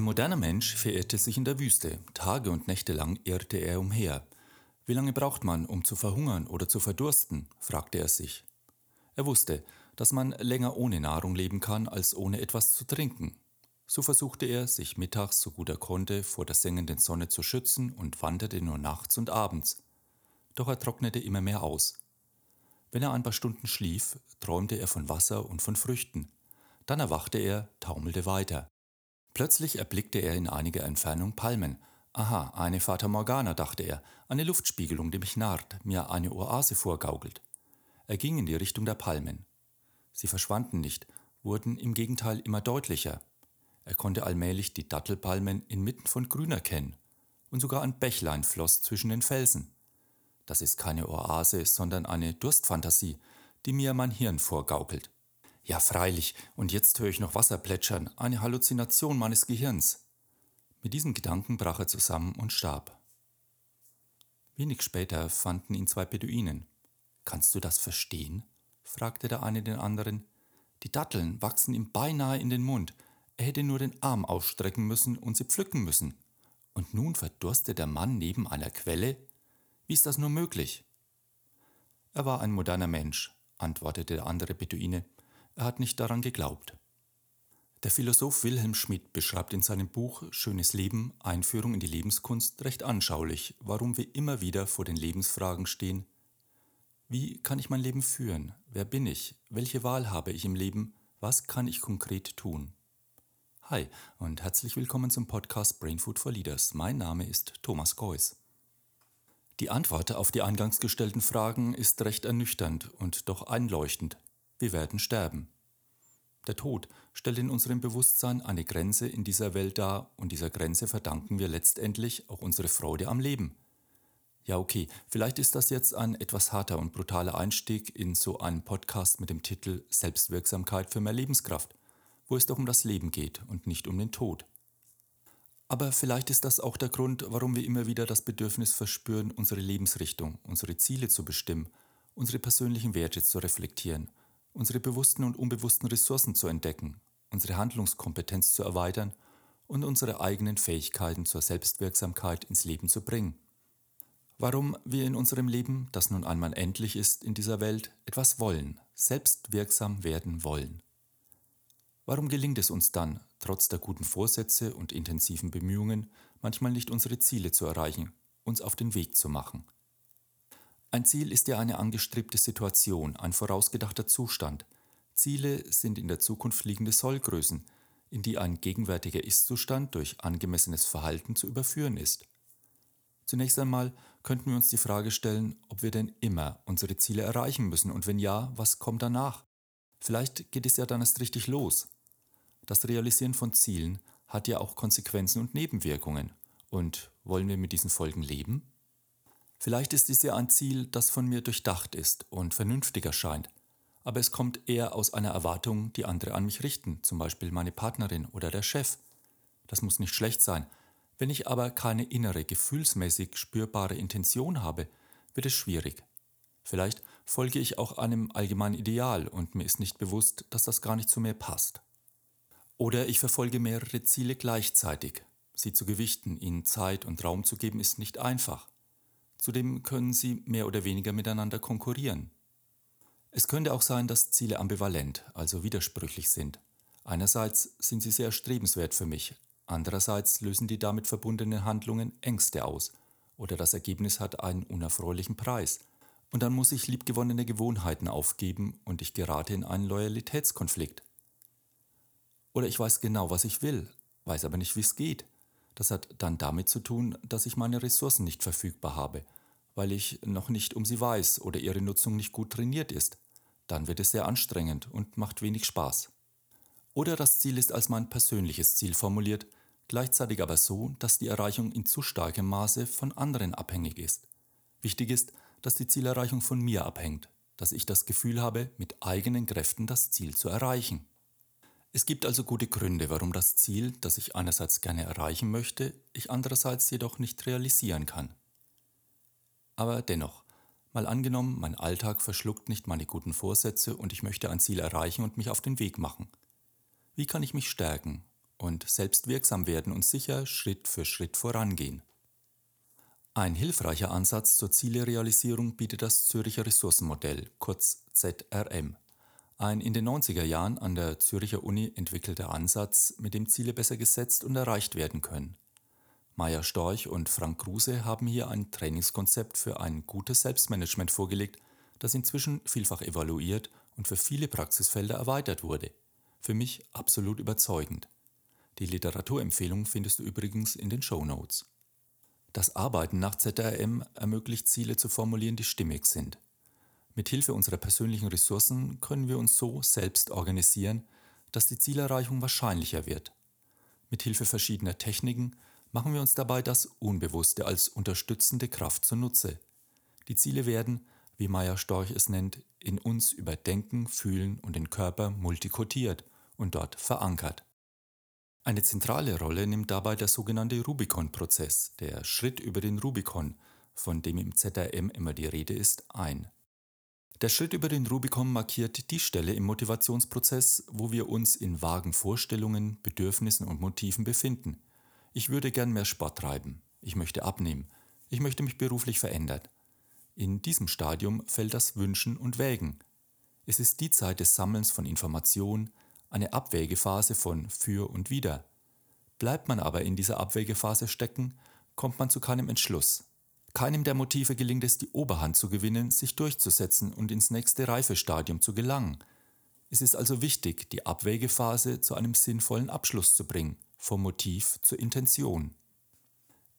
Ein moderner Mensch verirrte sich in der Wüste. Tage und Nächte lang irrte er umher. Wie lange braucht man, um zu verhungern oder zu verdursten? fragte er sich. Er wusste, dass man länger ohne Nahrung leben kann, als ohne etwas zu trinken. So versuchte er, sich mittags, so gut er konnte, vor der sengenden Sonne zu schützen und wanderte nur nachts und abends. Doch er trocknete immer mehr aus. Wenn er ein paar Stunden schlief, träumte er von Wasser und von Früchten. Dann erwachte er, taumelte weiter. Plötzlich erblickte er in einiger Entfernung Palmen. Aha, eine Fata Morgana, dachte er, eine Luftspiegelung, die mich narrt, mir eine Oase vorgaukelt. Er ging in die Richtung der Palmen. Sie verschwanden nicht, wurden im Gegenteil immer deutlicher. Er konnte allmählich die Dattelpalmen inmitten von Grün erkennen, und sogar ein Bächlein floss zwischen den Felsen. Das ist keine Oase, sondern eine Durstfantasie, die mir mein Hirn vorgaukelt. Ja, freilich, und jetzt höre ich noch Wasser plätschern, eine Halluzination meines Gehirns. Mit diesen Gedanken brach er zusammen und starb. Wenig später fanden ihn zwei Beduinen. Kannst du das verstehen? fragte der eine den anderen. Die Datteln wachsen ihm beinahe in den Mund. Er hätte nur den Arm ausstrecken müssen und sie pflücken müssen. Und nun verdurste der Mann neben einer Quelle? Wie ist das nur möglich? Er war ein moderner Mensch, antwortete der andere Beduine. Er hat nicht daran geglaubt. Der Philosoph Wilhelm Schmidt beschreibt in seinem Buch Schönes Leben, Einführung in die Lebenskunst recht anschaulich, warum wir immer wieder vor den Lebensfragen stehen. Wie kann ich mein Leben führen? Wer bin ich? Welche Wahl habe ich im Leben? Was kann ich konkret tun? Hi und herzlich willkommen zum Podcast Brain Food for Leaders. Mein Name ist Thomas Geuss. Die Antwort auf die eingangs gestellten Fragen ist recht ernüchternd und doch einleuchtend. Wir werden sterben. Der Tod stellt in unserem Bewusstsein eine Grenze in dieser Welt dar und dieser Grenze verdanken wir letztendlich auch unsere Freude am Leben. Ja, okay, vielleicht ist das jetzt ein etwas harter und brutaler Einstieg in so einen Podcast mit dem Titel Selbstwirksamkeit für mehr Lebenskraft, wo es doch um das Leben geht und nicht um den Tod. Aber vielleicht ist das auch der Grund, warum wir immer wieder das Bedürfnis verspüren, unsere Lebensrichtung, unsere Ziele zu bestimmen, unsere persönlichen Werte zu reflektieren unsere bewussten und unbewussten Ressourcen zu entdecken, unsere Handlungskompetenz zu erweitern und unsere eigenen Fähigkeiten zur Selbstwirksamkeit ins Leben zu bringen. Warum wir in unserem Leben, das nun einmal endlich ist in dieser Welt, etwas wollen, selbstwirksam werden wollen. Warum gelingt es uns dann, trotz der guten Vorsätze und intensiven Bemühungen, manchmal nicht unsere Ziele zu erreichen, uns auf den Weg zu machen? Ein Ziel ist ja eine angestrebte Situation, ein vorausgedachter Zustand. Ziele sind in der Zukunft liegende Sollgrößen, in die ein gegenwärtiger Ist-Zustand durch angemessenes Verhalten zu überführen ist. Zunächst einmal könnten wir uns die Frage stellen, ob wir denn immer unsere Ziele erreichen müssen und wenn ja, was kommt danach? Vielleicht geht es ja dann erst richtig los. Das Realisieren von Zielen hat ja auch Konsequenzen und Nebenwirkungen. Und wollen wir mit diesen Folgen leben? Vielleicht ist es ja ein Ziel, das von mir durchdacht ist und vernünftig erscheint, aber es kommt eher aus einer Erwartung, die andere an mich richten, zum Beispiel meine Partnerin oder der Chef. Das muss nicht schlecht sein. Wenn ich aber keine innere, gefühlsmäßig spürbare Intention habe, wird es schwierig. Vielleicht folge ich auch einem allgemeinen Ideal und mir ist nicht bewusst, dass das gar nicht zu mir passt. Oder ich verfolge mehrere Ziele gleichzeitig. Sie zu gewichten, ihnen Zeit und Raum zu geben, ist nicht einfach. Zudem können sie mehr oder weniger miteinander konkurrieren. Es könnte auch sein, dass Ziele ambivalent, also widersprüchlich sind. Einerseits sind sie sehr erstrebenswert für mich, andererseits lösen die damit verbundenen Handlungen Ängste aus oder das Ergebnis hat einen unerfreulichen Preis. Und dann muss ich liebgewonnene Gewohnheiten aufgeben und ich gerate in einen Loyalitätskonflikt. Oder ich weiß genau, was ich will, weiß aber nicht, wie es geht. Das hat dann damit zu tun, dass ich meine Ressourcen nicht verfügbar habe, weil ich noch nicht um sie weiß oder ihre Nutzung nicht gut trainiert ist. Dann wird es sehr anstrengend und macht wenig Spaß. Oder das Ziel ist als mein persönliches Ziel formuliert, gleichzeitig aber so, dass die Erreichung in zu starkem Maße von anderen abhängig ist. Wichtig ist, dass die Zielerreichung von mir abhängt, dass ich das Gefühl habe, mit eigenen Kräften das Ziel zu erreichen. Es gibt also gute Gründe, warum das Ziel, das ich einerseits gerne erreichen möchte, ich andererseits jedoch nicht realisieren kann. Aber dennoch, mal angenommen, mein Alltag verschluckt nicht meine guten Vorsätze und ich möchte ein Ziel erreichen und mich auf den Weg machen. Wie kann ich mich stärken? und selbst wirksam werden und sicher Schritt für Schritt vorangehen. Ein hilfreicher Ansatz zur Zielerealisierung bietet das Zürcher Ressourcenmodell, kurz ZRM. Ein in den 90er Jahren an der Zürcher Uni entwickelter Ansatz, mit dem Ziele besser gesetzt und erreicht werden können. Meier Storch und Frank Kruse haben hier ein Trainingskonzept für ein gutes Selbstmanagement vorgelegt, das inzwischen vielfach evaluiert und für viele Praxisfelder erweitert wurde. Für mich absolut überzeugend. Die Literaturempfehlung findest du übrigens in den Show Notes. Das Arbeiten nach ZRM ermöglicht Ziele zu formulieren, die stimmig sind. Mit Hilfe unserer persönlichen Ressourcen können wir uns so selbst organisieren, dass die Zielerreichung wahrscheinlicher wird. Mit Hilfe verschiedener Techniken machen wir uns dabei das Unbewusste als unterstützende Kraft zunutze. Die Ziele werden, wie Meyer Storch es nennt, in uns über Denken, Fühlen und den Körper multikotiert und dort verankert. Eine zentrale Rolle nimmt dabei der sogenannte Rubicon-Prozess, der Schritt über den Rubicon, von dem im ZRM immer die Rede ist, ein. Der Schritt über den Rubicon markiert die Stelle im Motivationsprozess, wo wir uns in vagen Vorstellungen, Bedürfnissen und Motiven befinden. Ich würde gern mehr Sport treiben. Ich möchte abnehmen. Ich möchte mich beruflich verändern. In diesem Stadium fällt das Wünschen und Wägen. Es ist die Zeit des Sammelns von Informationen, eine Abwägephase von für und wider. Bleibt man aber in dieser Abwägephase stecken, kommt man zu keinem Entschluss. Keinem der Motive gelingt es, die Oberhand zu gewinnen, sich durchzusetzen und ins nächste Reifestadium zu gelangen. Es ist also wichtig, die Abwägephase zu einem sinnvollen Abschluss zu bringen, vom Motiv zur Intention.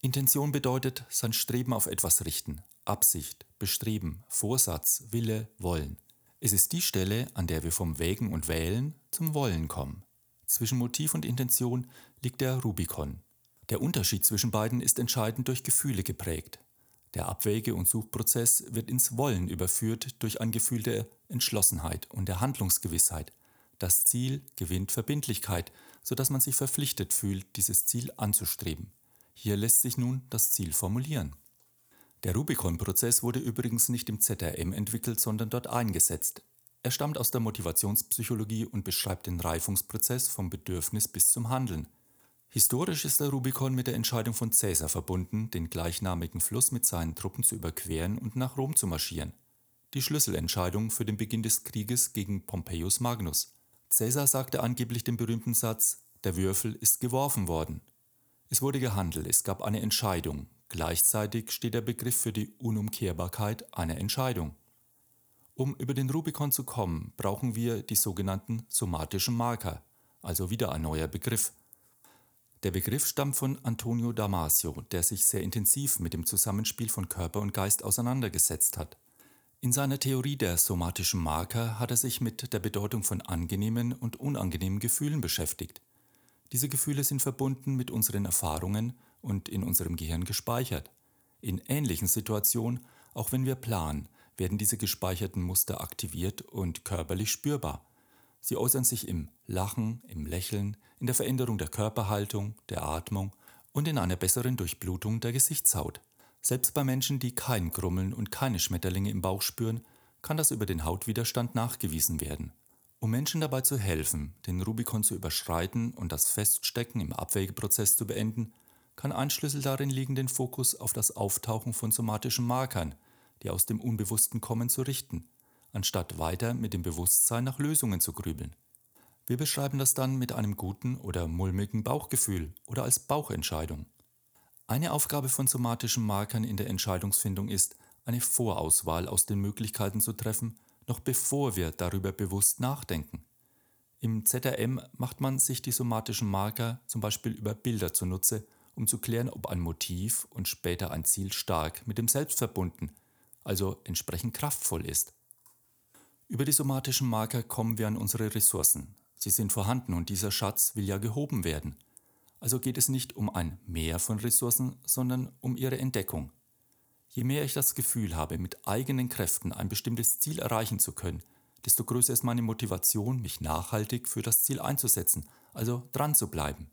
Intention bedeutet sein Streben auf etwas richten, Absicht, Bestreben, Vorsatz, Wille, Wollen. Es ist die Stelle, an der wir vom Wägen und Wählen zum Wollen kommen. Zwischen Motiv und Intention liegt der Rubikon. Der Unterschied zwischen beiden ist entscheidend durch Gefühle geprägt. Der Abwäge- und Suchprozess wird ins Wollen überführt durch ein Gefühl der Entschlossenheit und der Handlungsgewissheit. Das Ziel gewinnt Verbindlichkeit, sodass man sich verpflichtet fühlt, dieses Ziel anzustreben. Hier lässt sich nun das Ziel formulieren. Der Rubicon-Prozess wurde übrigens nicht im ZRM entwickelt, sondern dort eingesetzt. Er stammt aus der Motivationspsychologie und beschreibt den Reifungsprozess vom Bedürfnis bis zum Handeln. Historisch ist der Rubicon mit der Entscheidung von Caesar verbunden, den gleichnamigen Fluss mit seinen Truppen zu überqueren und nach Rom zu marschieren. Die Schlüsselentscheidung für den Beginn des Krieges gegen Pompeius Magnus. Caesar sagte angeblich den berühmten Satz: Der Würfel ist geworfen worden. Es wurde gehandelt, es gab eine Entscheidung, Gleichzeitig steht der Begriff für die Unumkehrbarkeit einer Entscheidung. Um über den Rubikon zu kommen, brauchen wir die sogenannten somatischen Marker, also wieder ein neuer Begriff. Der Begriff stammt von Antonio Damasio, der sich sehr intensiv mit dem Zusammenspiel von Körper und Geist auseinandergesetzt hat. In seiner Theorie der somatischen Marker hat er sich mit der Bedeutung von angenehmen und unangenehmen Gefühlen beschäftigt. Diese Gefühle sind verbunden mit unseren Erfahrungen und in unserem Gehirn gespeichert. In ähnlichen Situationen, auch wenn wir planen, werden diese gespeicherten Muster aktiviert und körperlich spürbar. Sie äußern sich im Lachen, im Lächeln, in der Veränderung der Körperhaltung, der Atmung und in einer besseren Durchblutung der Gesichtshaut. Selbst bei Menschen, die kein Grummeln und keine Schmetterlinge im Bauch spüren, kann das über den Hautwiderstand nachgewiesen werden. Um Menschen dabei zu helfen, den Rubikon zu überschreiten und das Feststecken im Abwägeprozess zu beenden, kann ein Schlüssel darin liegen, den Fokus auf das Auftauchen von somatischen Markern, die aus dem Unbewussten kommen, zu richten, anstatt weiter mit dem Bewusstsein nach Lösungen zu grübeln. Wir beschreiben das dann mit einem guten oder mulmigen Bauchgefühl oder als Bauchentscheidung. Eine Aufgabe von somatischen Markern in der Entscheidungsfindung ist, eine Vorauswahl aus den Möglichkeiten zu treffen, noch bevor wir darüber bewusst nachdenken. Im ZRM macht man sich die somatischen Marker zum Beispiel über Bilder zunutze um zu klären, ob ein Motiv und später ein Ziel stark mit dem Selbst verbunden, also entsprechend kraftvoll ist. Über die somatischen Marker kommen wir an unsere Ressourcen. Sie sind vorhanden und dieser Schatz will ja gehoben werden. Also geht es nicht um ein Mehr von Ressourcen, sondern um ihre Entdeckung. Je mehr ich das Gefühl habe, mit eigenen Kräften ein bestimmtes Ziel erreichen zu können, desto größer ist meine Motivation, mich nachhaltig für das Ziel einzusetzen, also dran zu bleiben.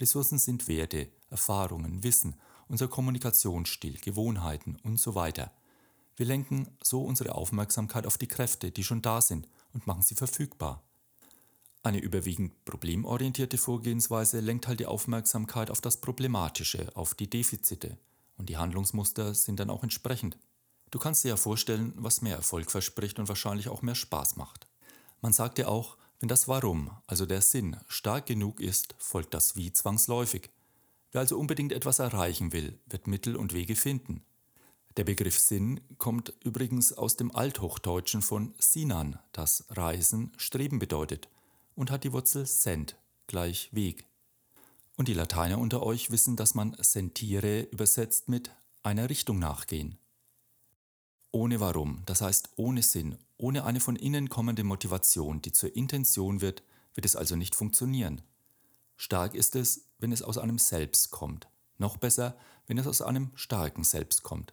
Ressourcen sind Werte, Erfahrungen, Wissen, unser Kommunikationsstil, Gewohnheiten und so weiter. Wir lenken so unsere Aufmerksamkeit auf die Kräfte, die schon da sind und machen sie verfügbar. Eine überwiegend problemorientierte Vorgehensweise lenkt halt die Aufmerksamkeit auf das Problematische, auf die Defizite. Und die Handlungsmuster sind dann auch entsprechend. Du kannst dir ja vorstellen, was mehr Erfolg verspricht und wahrscheinlich auch mehr Spaß macht. Man sagt ja auch, wenn das Warum, also der Sinn, stark genug ist, folgt das Wie zwangsläufig. Wer also unbedingt etwas erreichen will, wird Mittel und Wege finden. Der Begriff Sinn kommt übrigens aus dem Althochdeutschen von Sinan, das Reisen, Streben bedeutet, und hat die Wurzel sent, gleich Weg. Und die Lateiner unter euch wissen, dass man sentire übersetzt mit einer Richtung nachgehen. Ohne Warum, das heißt ohne Sinn, ohne eine von innen kommende Motivation, die zur Intention wird, wird es also nicht funktionieren. Stark ist es, wenn es aus einem Selbst kommt. Noch besser, wenn es aus einem starken Selbst kommt.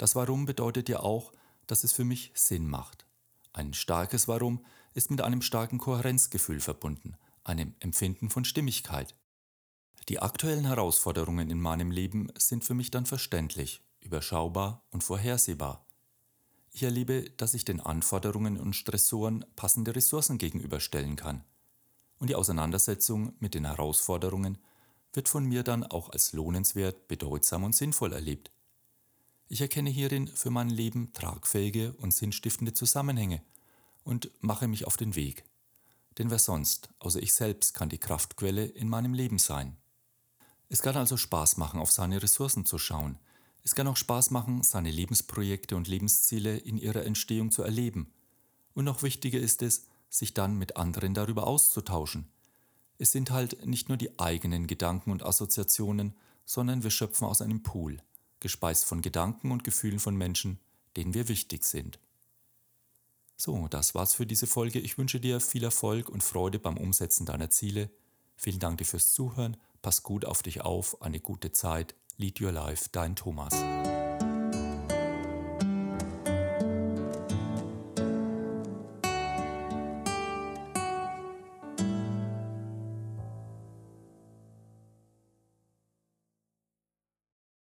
Das Warum bedeutet ja auch, dass es für mich Sinn macht. Ein starkes Warum ist mit einem starken Kohärenzgefühl verbunden, einem Empfinden von Stimmigkeit. Die aktuellen Herausforderungen in meinem Leben sind für mich dann verständlich, überschaubar und vorhersehbar. Ich erlebe, dass ich den Anforderungen und Stressoren passende Ressourcen gegenüberstellen kann und die Auseinandersetzung mit den Herausforderungen wird von mir dann auch als lohnenswert, bedeutsam und sinnvoll erlebt. Ich erkenne hierin für mein Leben tragfähige und sinnstiftende Zusammenhänge und mache mich auf den Weg. Denn wer sonst, außer ich selbst, kann die Kraftquelle in meinem Leben sein. Es kann also Spaß machen, auf seine Ressourcen zu schauen. Es kann auch Spaß machen, seine Lebensprojekte und Lebensziele in ihrer Entstehung zu erleben. Und noch wichtiger ist es, sich dann mit anderen darüber auszutauschen. Es sind halt nicht nur die eigenen Gedanken und Assoziationen, sondern wir schöpfen aus einem Pool, gespeist von Gedanken und Gefühlen von Menschen, denen wir wichtig sind. So, das war's für diese Folge. Ich wünsche dir viel Erfolg und Freude beim Umsetzen deiner Ziele. Vielen Dank dir fürs Zuhören. Pass gut auf dich auf. Eine gute Zeit. Lead Your Life, dein Thomas.